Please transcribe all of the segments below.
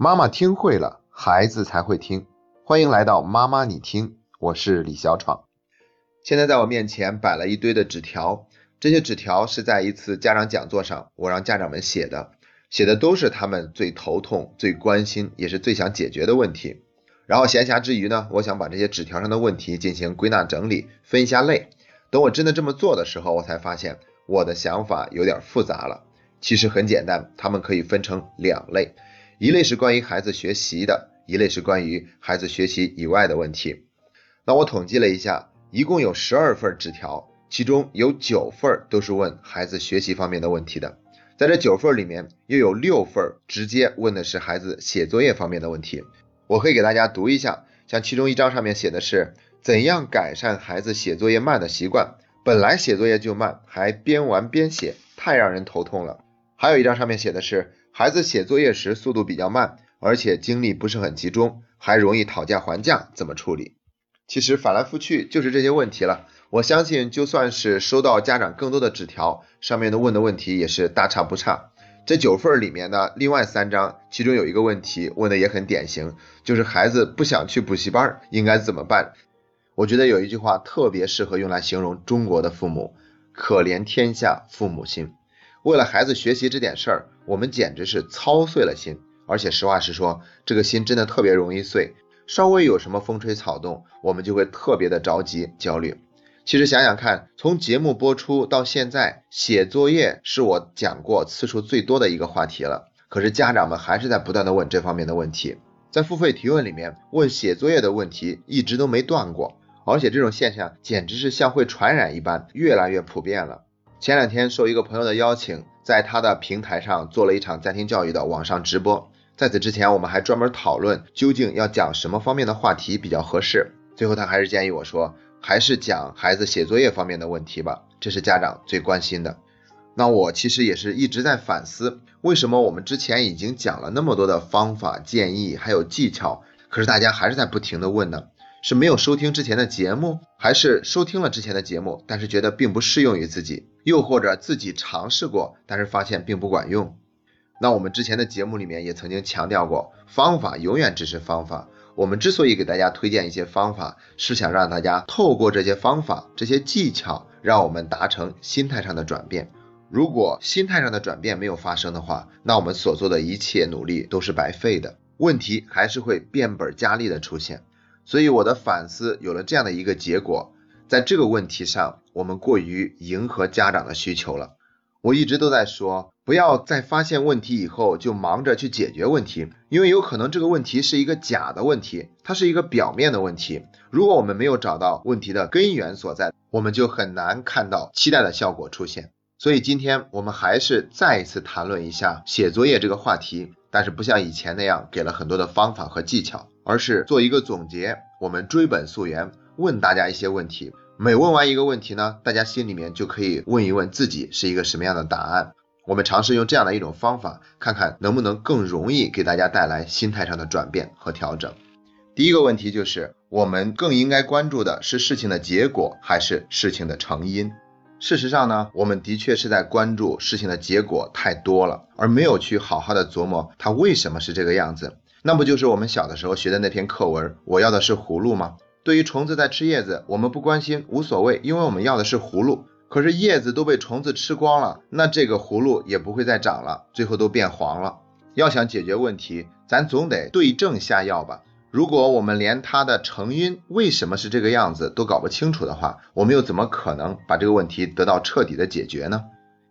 妈妈听会了，孩子才会听。欢迎来到妈妈你听，我是李小闯。现在在我面前摆了一堆的纸条，这些纸条是在一次家长讲座上，我让家长们写的，写的都是他们最头痛、最关心，也是最想解决的问题。然后闲暇之余呢，我想把这些纸条上的问题进行归纳整理，分一下类。等我真的这么做的时候，我才发现我的想法有点复杂了。其实很简单，他们可以分成两类，一类是关于孩子学习的，一类是关于孩子学习以外的问题。那我统计了一下，一共有十二份纸条，其中有九份都是问孩子学习方面的问题的。在这九份里面，又有六份直接问的是孩子写作业方面的问题。我可以给大家读一下，像其中一张上面写的是。怎样改善孩子写作业慢的习惯？本来写作业就慢，还边玩边写，太让人头痛了。还有一张上面写的是，孩子写作业时速度比较慢，而且精力不是很集中，还容易讨价还价，怎么处理？其实翻来覆去就是这些问题了。我相信，就算是收到家长更多的纸条，上面的问的问题也是大差不差。这九份里面的另外三张，其中有一个问题问的也很典型，就是孩子不想去补习班，应该怎么办？我觉得有一句话特别适合用来形容中国的父母：可怜天下父母心。为了孩子学习这点事儿，我们简直是操碎了心。而且实话实说，这个心真的特别容易碎。稍微有什么风吹草动，我们就会特别的着急、焦虑。其实想想看，从节目播出到现在，写作业是我讲过次数最多的一个话题了。可是家长们还是在不断的问这方面的问题，在付费提问里面问写作业的问题一直都没断过。而且这种现象简直是像会传染一般，越来越普遍了。前两天受一个朋友的邀请，在他的平台上做了一场家庭教育的网上直播。在此之前，我们还专门讨论究竟要讲什么方面的话题比较合适。最后他还是建议我说，还是讲孩子写作业方面的问题吧，这是家长最关心的。那我其实也是一直在反思，为什么我们之前已经讲了那么多的方法、建议还有技巧，可是大家还是在不停的问呢？是没有收听之前的节目，还是收听了之前的节目，但是觉得并不适用于自己，又或者自己尝试过，但是发现并不管用。那我们之前的节目里面也曾经强调过，方法永远只是方法。我们之所以给大家推荐一些方法，是想让大家透过这些方法、这些技巧，让我们达成心态上的转变。如果心态上的转变没有发生的话，那我们所做的一切努力都是白费的，问题还是会变本加厉的出现。所以我的反思有了这样的一个结果，在这个问题上，我们过于迎合家长的需求了。我一直都在说，不要在发现问题以后就忙着去解决问题，因为有可能这个问题是一个假的问题，它是一个表面的问题。如果我们没有找到问题的根源所在，我们就很难看到期待的效果出现。所以今天我们还是再一次谈论一下写作业这个话题，但是不像以前那样给了很多的方法和技巧。而是做一个总结，我们追本溯源，问大家一些问题。每问完一个问题呢，大家心里面就可以问一问自己是一个什么样的答案。我们尝试用这样的一种方法，看看能不能更容易给大家带来心态上的转变和调整。第一个问题就是，我们更应该关注的是事情的结果，还是事情的成因？事实上呢，我们的确是在关注事情的结果太多了，而没有去好好的琢磨它为什么是这个样子。那不就是我们小的时候学的那篇课文？我要的是葫芦吗？对于虫子在吃叶子，我们不关心，无所谓，因为我们要的是葫芦。可是叶子都被虫子吃光了，那这个葫芦也不会再长了，最后都变黄了。要想解决问题，咱总得对症下药吧。如果我们连它的成因为什么是这个样子都搞不清楚的话，我们又怎么可能把这个问题得到彻底的解决呢？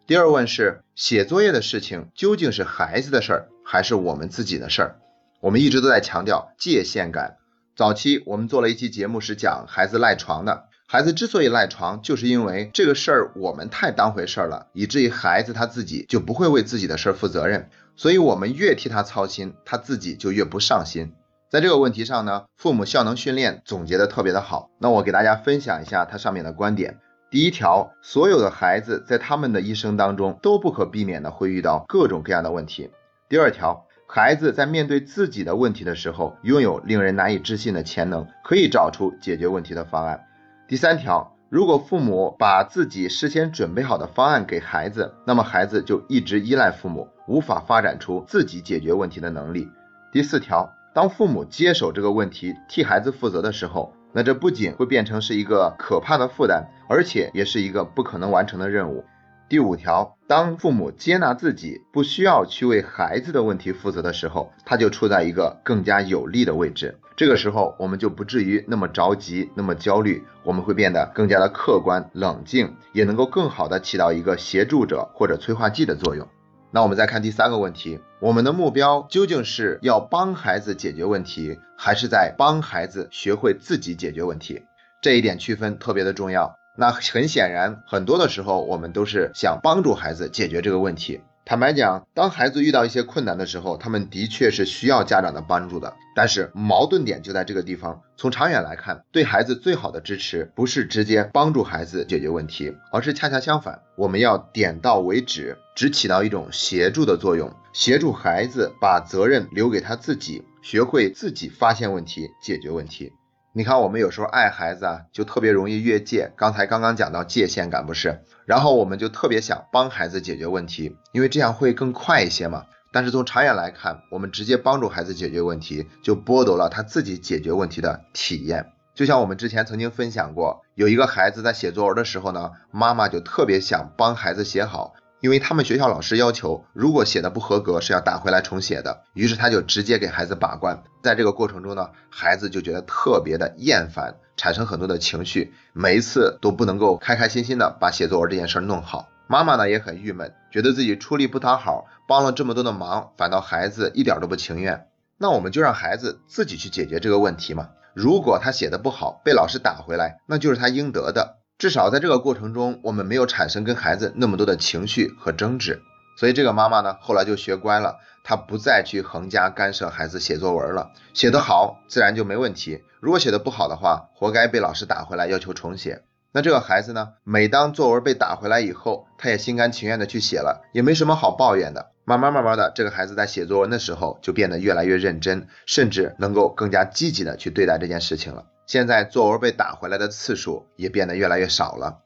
第二问是，写作业的事情究竟是孩子的事儿，还是我们自己的事儿？我们一直都在强调界限感。早期我们做了一期节目，是讲孩子赖床的。孩子之所以赖床，就是因为这个事儿我们太当回事儿了，以至于孩子他自己就不会为自己的事儿负责任。所以我们越替他操心，他自己就越不上心。在这个问题上呢，父母效能训练总结的特别的好。那我给大家分享一下它上面的观点。第一条，所有的孩子在他们的一生当中都不可避免的会遇到各种各样的问题。第二条。孩子在面对自己的问题的时候，拥有令人难以置信的潜能，可以找出解决问题的方案。第三条，如果父母把自己事先准备好的方案给孩子，那么孩子就一直依赖父母，无法发展出自己解决问题的能力。第四条，当父母接手这个问题，替孩子负责的时候，那这不仅会变成是一个可怕的负担，而且也是一个不可能完成的任务。第五条，当父母接纳自己不需要去为孩子的问题负责的时候，他就处在一个更加有利的位置。这个时候，我们就不至于那么着急、那么焦虑，我们会变得更加的客观冷静，也能够更好的起到一个协助者或者催化剂的作用。那我们再看第三个问题，我们的目标究竟是要帮孩子解决问题，还是在帮孩子学会自己解决问题？这一点区分特别的重要。那很显然，很多的时候我们都是想帮助孩子解决这个问题。坦白讲，当孩子遇到一些困难的时候，他们的确是需要家长的帮助的。但是矛盾点就在这个地方。从长远来看，对孩子最好的支持不是直接帮助孩子解决问题，而是恰恰相反，我们要点到为止，只起到一种协助的作用，协助孩子把责任留给他自己，学会自己发现问题、解决问题。你看，我们有时候爱孩子啊，就特别容易越界。刚才刚刚讲到界限感不是，然后我们就特别想帮孩子解决问题，因为这样会更快一些嘛。但是从长远来看，我们直接帮助孩子解决问题，就剥夺了他自己解决问题的体验。就像我们之前曾经分享过，有一个孩子在写作文的时候呢，妈妈就特别想帮孩子写好。因为他们学校老师要求，如果写的不合格是要打回来重写的，于是他就直接给孩子把关。在这个过程中呢，孩子就觉得特别的厌烦，产生很多的情绪，每一次都不能够开开心心的把写作文这件事弄好。妈妈呢也很郁闷，觉得自己出力不讨好，帮了这么多的忙，反倒孩子一点都不情愿。那我们就让孩子自己去解决这个问题嘛。如果他写的不好，被老师打回来，那就是他应得的。至少在这个过程中，我们没有产生跟孩子那么多的情绪和争执，所以这个妈妈呢，后来就学乖了，她不再去横加干涉孩子写作文了，写得好自然就没问题，如果写得不好的话，活该被老师打回来要求重写。那这个孩子呢，每当作文被打回来以后，他也心甘情愿的去写了，也没什么好抱怨的。慢慢慢慢的，这个孩子在写作文的时候就变得越来越认真，甚至能够更加积极的去对待这件事情了。现在作文被打回来的次数也变得越来越少了。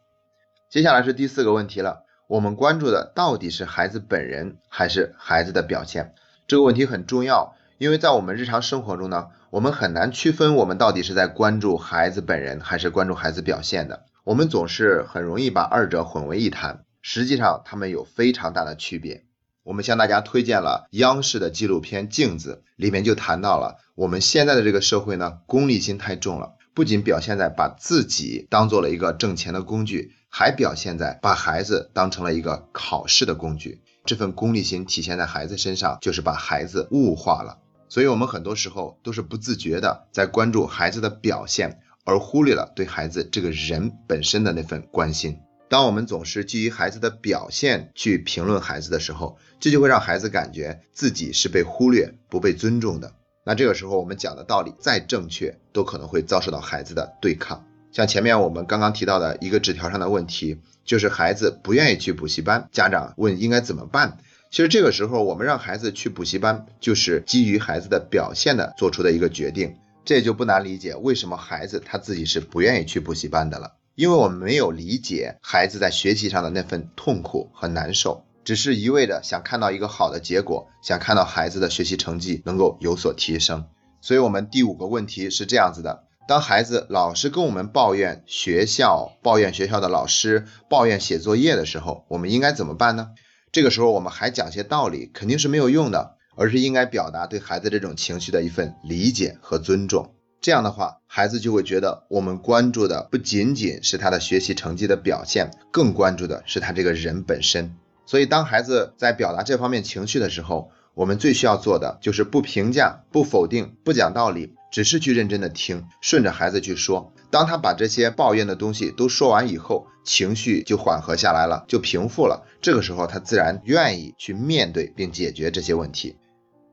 接下来是第四个问题了，我们关注的到底是孩子本人还是孩子的表现？这个问题很重要，因为在我们日常生活中呢，我们很难区分我们到底是在关注孩子本人还是关注孩子表现的。我们总是很容易把二者混为一谈，实际上他们有非常大的区别。我们向大家推荐了央视的纪录片《镜子》，里面就谈到了我们现在的这个社会呢，功利心太重了，不仅表现在把自己当做了一个挣钱的工具，还表现在把孩子当成了一个考试的工具。这份功利心体现在孩子身上，就是把孩子物化了。所以，我们很多时候都是不自觉的在关注孩子的表现，而忽略了对孩子这个人本身的那份关心。当我们总是基于孩子的表现去评论孩子的时候，这就会让孩子感觉自己是被忽略、不被尊重的。那这个时候，我们讲的道理再正确，都可能会遭受到孩子的对抗。像前面我们刚刚提到的一个纸条上的问题，就是孩子不愿意去补习班，家长问应该怎么办。其实这个时候，我们让孩子去补习班，就是基于孩子的表现的做出的一个决定。这也就不难理解，为什么孩子他自己是不愿意去补习班的了。因为我们没有理解孩子在学习上的那份痛苦和难受，只是一味的想看到一个好的结果，想看到孩子的学习成绩能够有所提升。所以，我们第五个问题是这样子的：当孩子老是跟我们抱怨学校、抱怨学校的老师、抱怨写作业的时候，我们应该怎么办呢？这个时候，我们还讲些道理，肯定是没有用的，而是应该表达对孩子这种情绪的一份理解和尊重。这样的话，孩子就会觉得我们关注的不仅仅是他的学习成绩的表现，更关注的是他这个人本身。所以，当孩子在表达这方面情绪的时候，我们最需要做的就是不评价、不否定、不讲道理，只是去认真的听，顺着孩子去说。当他把这些抱怨的东西都说完以后，情绪就缓和下来了，就平复了。这个时候，他自然愿意去面对并解决这些问题。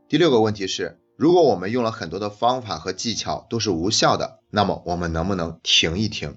第六个问题是。如果我们用了很多的方法和技巧都是无效的，那么我们能不能停一停？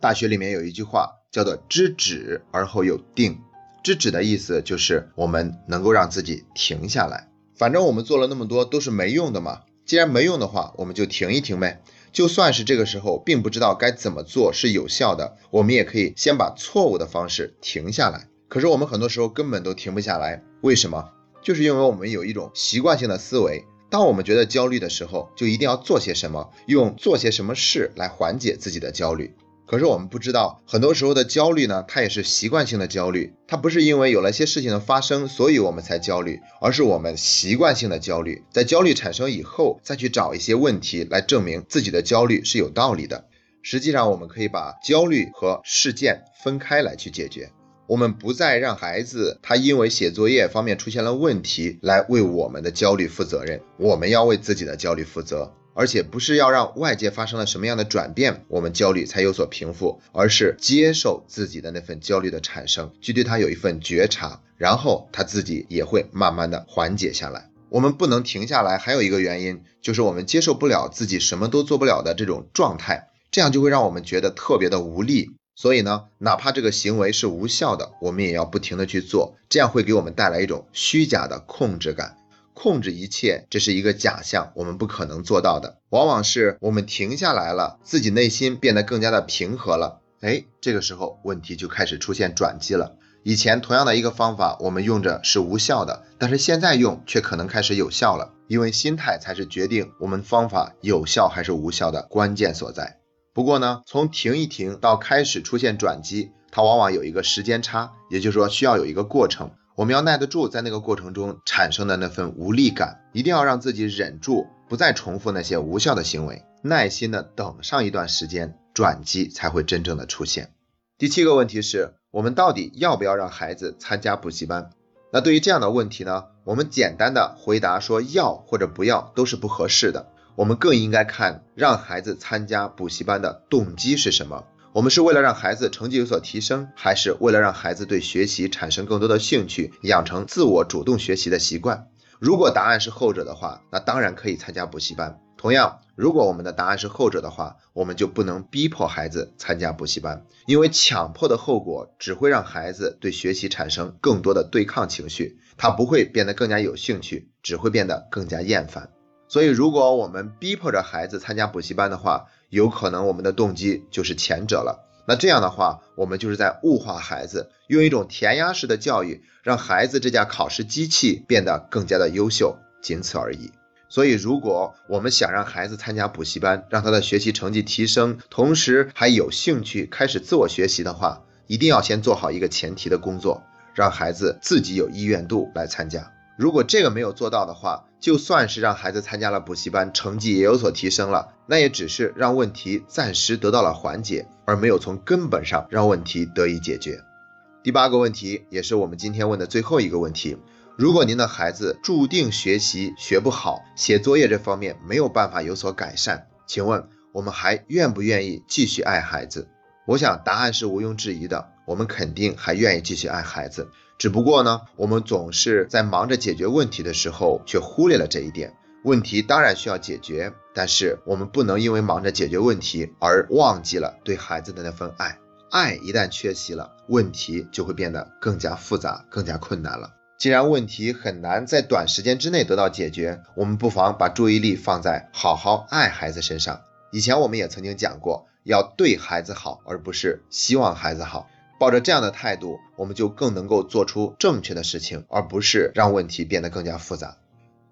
大学里面有一句话叫做“知止而后有定”，知止的意思就是我们能够让自己停下来。反正我们做了那么多都是没用的嘛，既然没用的话，我们就停一停呗。就算是这个时候并不知道该怎么做是有效的，我们也可以先把错误的方式停下来。可是我们很多时候根本都停不下来，为什么？就是因为我们有一种习惯性的思维。当我们觉得焦虑的时候，就一定要做些什么，用做些什么事来缓解自己的焦虑。可是我们不知道，很多时候的焦虑呢，它也是习惯性的焦虑，它不是因为有了些事情的发生，所以我们才焦虑，而是我们习惯性的焦虑。在焦虑产生以后，再去找一些问题来证明自己的焦虑是有道理的。实际上，我们可以把焦虑和事件分开来去解决。我们不再让孩子他因为写作业方面出现了问题来为我们的焦虑负责任，我们要为自己的焦虑负责，而且不是要让外界发生了什么样的转变，我们焦虑才有所平复，而是接受自己的那份焦虑的产生，去对他有一份觉察，然后他自己也会慢慢的缓解下来。我们不能停下来，还有一个原因就是我们接受不了自己什么都做不了的这种状态，这样就会让我们觉得特别的无力。所以呢，哪怕这个行为是无效的，我们也要不停的去做，这样会给我们带来一种虚假的控制感。控制一切，这是一个假象，我们不可能做到的。往往是我们停下来了，自己内心变得更加的平和了，哎，这个时候问题就开始出现转机了。以前同样的一个方法，我们用着是无效的，但是现在用却可能开始有效了，因为心态才是决定我们方法有效还是无效的关键所在。不过呢，从停一停到开始出现转机，它往往有一个时间差，也就是说需要有一个过程。我们要耐得住在那个过程中产生的那份无力感，一定要让自己忍住，不再重复那些无效的行为，耐心的等上一段时间，转机才会真正的出现。第七个问题是我们到底要不要让孩子参加补习班？那对于这样的问题呢，我们简单的回答说要或者不要都是不合适的。我们更应该看让孩子参加补习班的动机是什么？我们是为了让孩子成绩有所提升，还是为了让孩子对学习产生更多的兴趣，养成自我主动学习的习惯？如果答案是后者的话，那当然可以参加补习班。同样，如果我们的答案是后者的话，我们就不能逼迫孩子参加补习班，因为强迫的后果只会让孩子对学习产生更多的对抗情绪，他不会变得更加有兴趣，只会变得更加厌烦。所以，如果我们逼迫着孩子参加补习班的话，有可能我们的动机就是前者了。那这样的话，我们就是在物化孩子，用一种填鸭式的教育，让孩子这架考试机器变得更加的优秀，仅此而已。所以，如果我们想让孩子参加补习班，让他的学习成绩提升，同时还有兴趣开始自我学习的话，一定要先做好一个前提的工作，让孩子自己有意愿度来参加。如果这个没有做到的话，就算是让孩子参加了补习班，成绩也有所提升了，那也只是让问题暂时得到了缓解，而没有从根本上让问题得以解决。第八个问题，也是我们今天问的最后一个问题：如果您的孩子注定学习学不好，写作业这方面没有办法有所改善，请问我们还愿不愿意继续爱孩子？我想答案是毋庸置疑的，我们肯定还愿意继续爱孩子。只不过呢，我们总是在忙着解决问题的时候，却忽略了这一点。问题当然需要解决，但是我们不能因为忙着解决问题而忘记了对孩子的那份爱。爱一旦缺席了，问题就会变得更加复杂、更加困难了。既然问题很难在短时间之内得到解决，我们不妨把注意力放在好好爱孩子身上。以前我们也曾经讲过，要对孩子好，而不是希望孩子好。抱着这样的态度，我们就更能够做出正确的事情，而不是让问题变得更加复杂。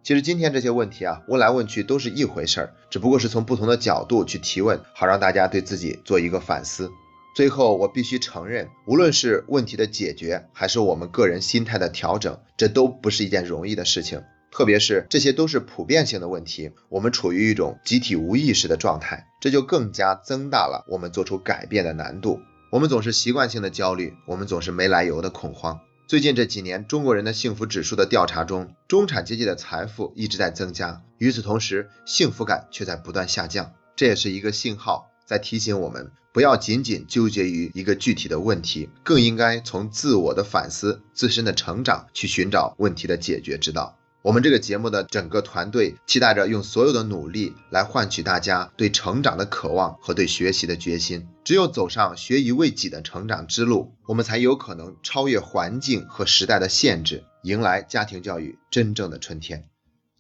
其实今天这些问题啊，问来问去都是一回事儿，只不过是从不同的角度去提问，好让大家对自己做一个反思。最后，我必须承认，无论是问题的解决，还是我们个人心态的调整，这都不是一件容易的事情。特别是这些都是普遍性的问题，我们处于一种集体无意识的状态，这就更加增大了我们做出改变的难度。我们总是习惯性的焦虑，我们总是没来由的恐慌。最近这几年，中国人的幸福指数的调查中，中产阶级的财富一直在增加，与此同时，幸福感却在不断下降。这也是一个信号，在提醒我们不要仅仅纠结于一个具体的问题，更应该从自我的反思、自身的成长去寻找问题的解决之道。我们这个节目的整个团队期待着用所有的努力来换取大家对成长的渴望和对学习的决心。只有走上学以为己的成长之路，我们才有可能超越环境和时代的限制，迎来家庭教育真正的春天。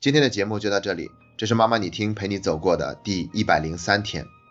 今天的节目就到这里，这是妈妈你听陪你走过的第一百零三天。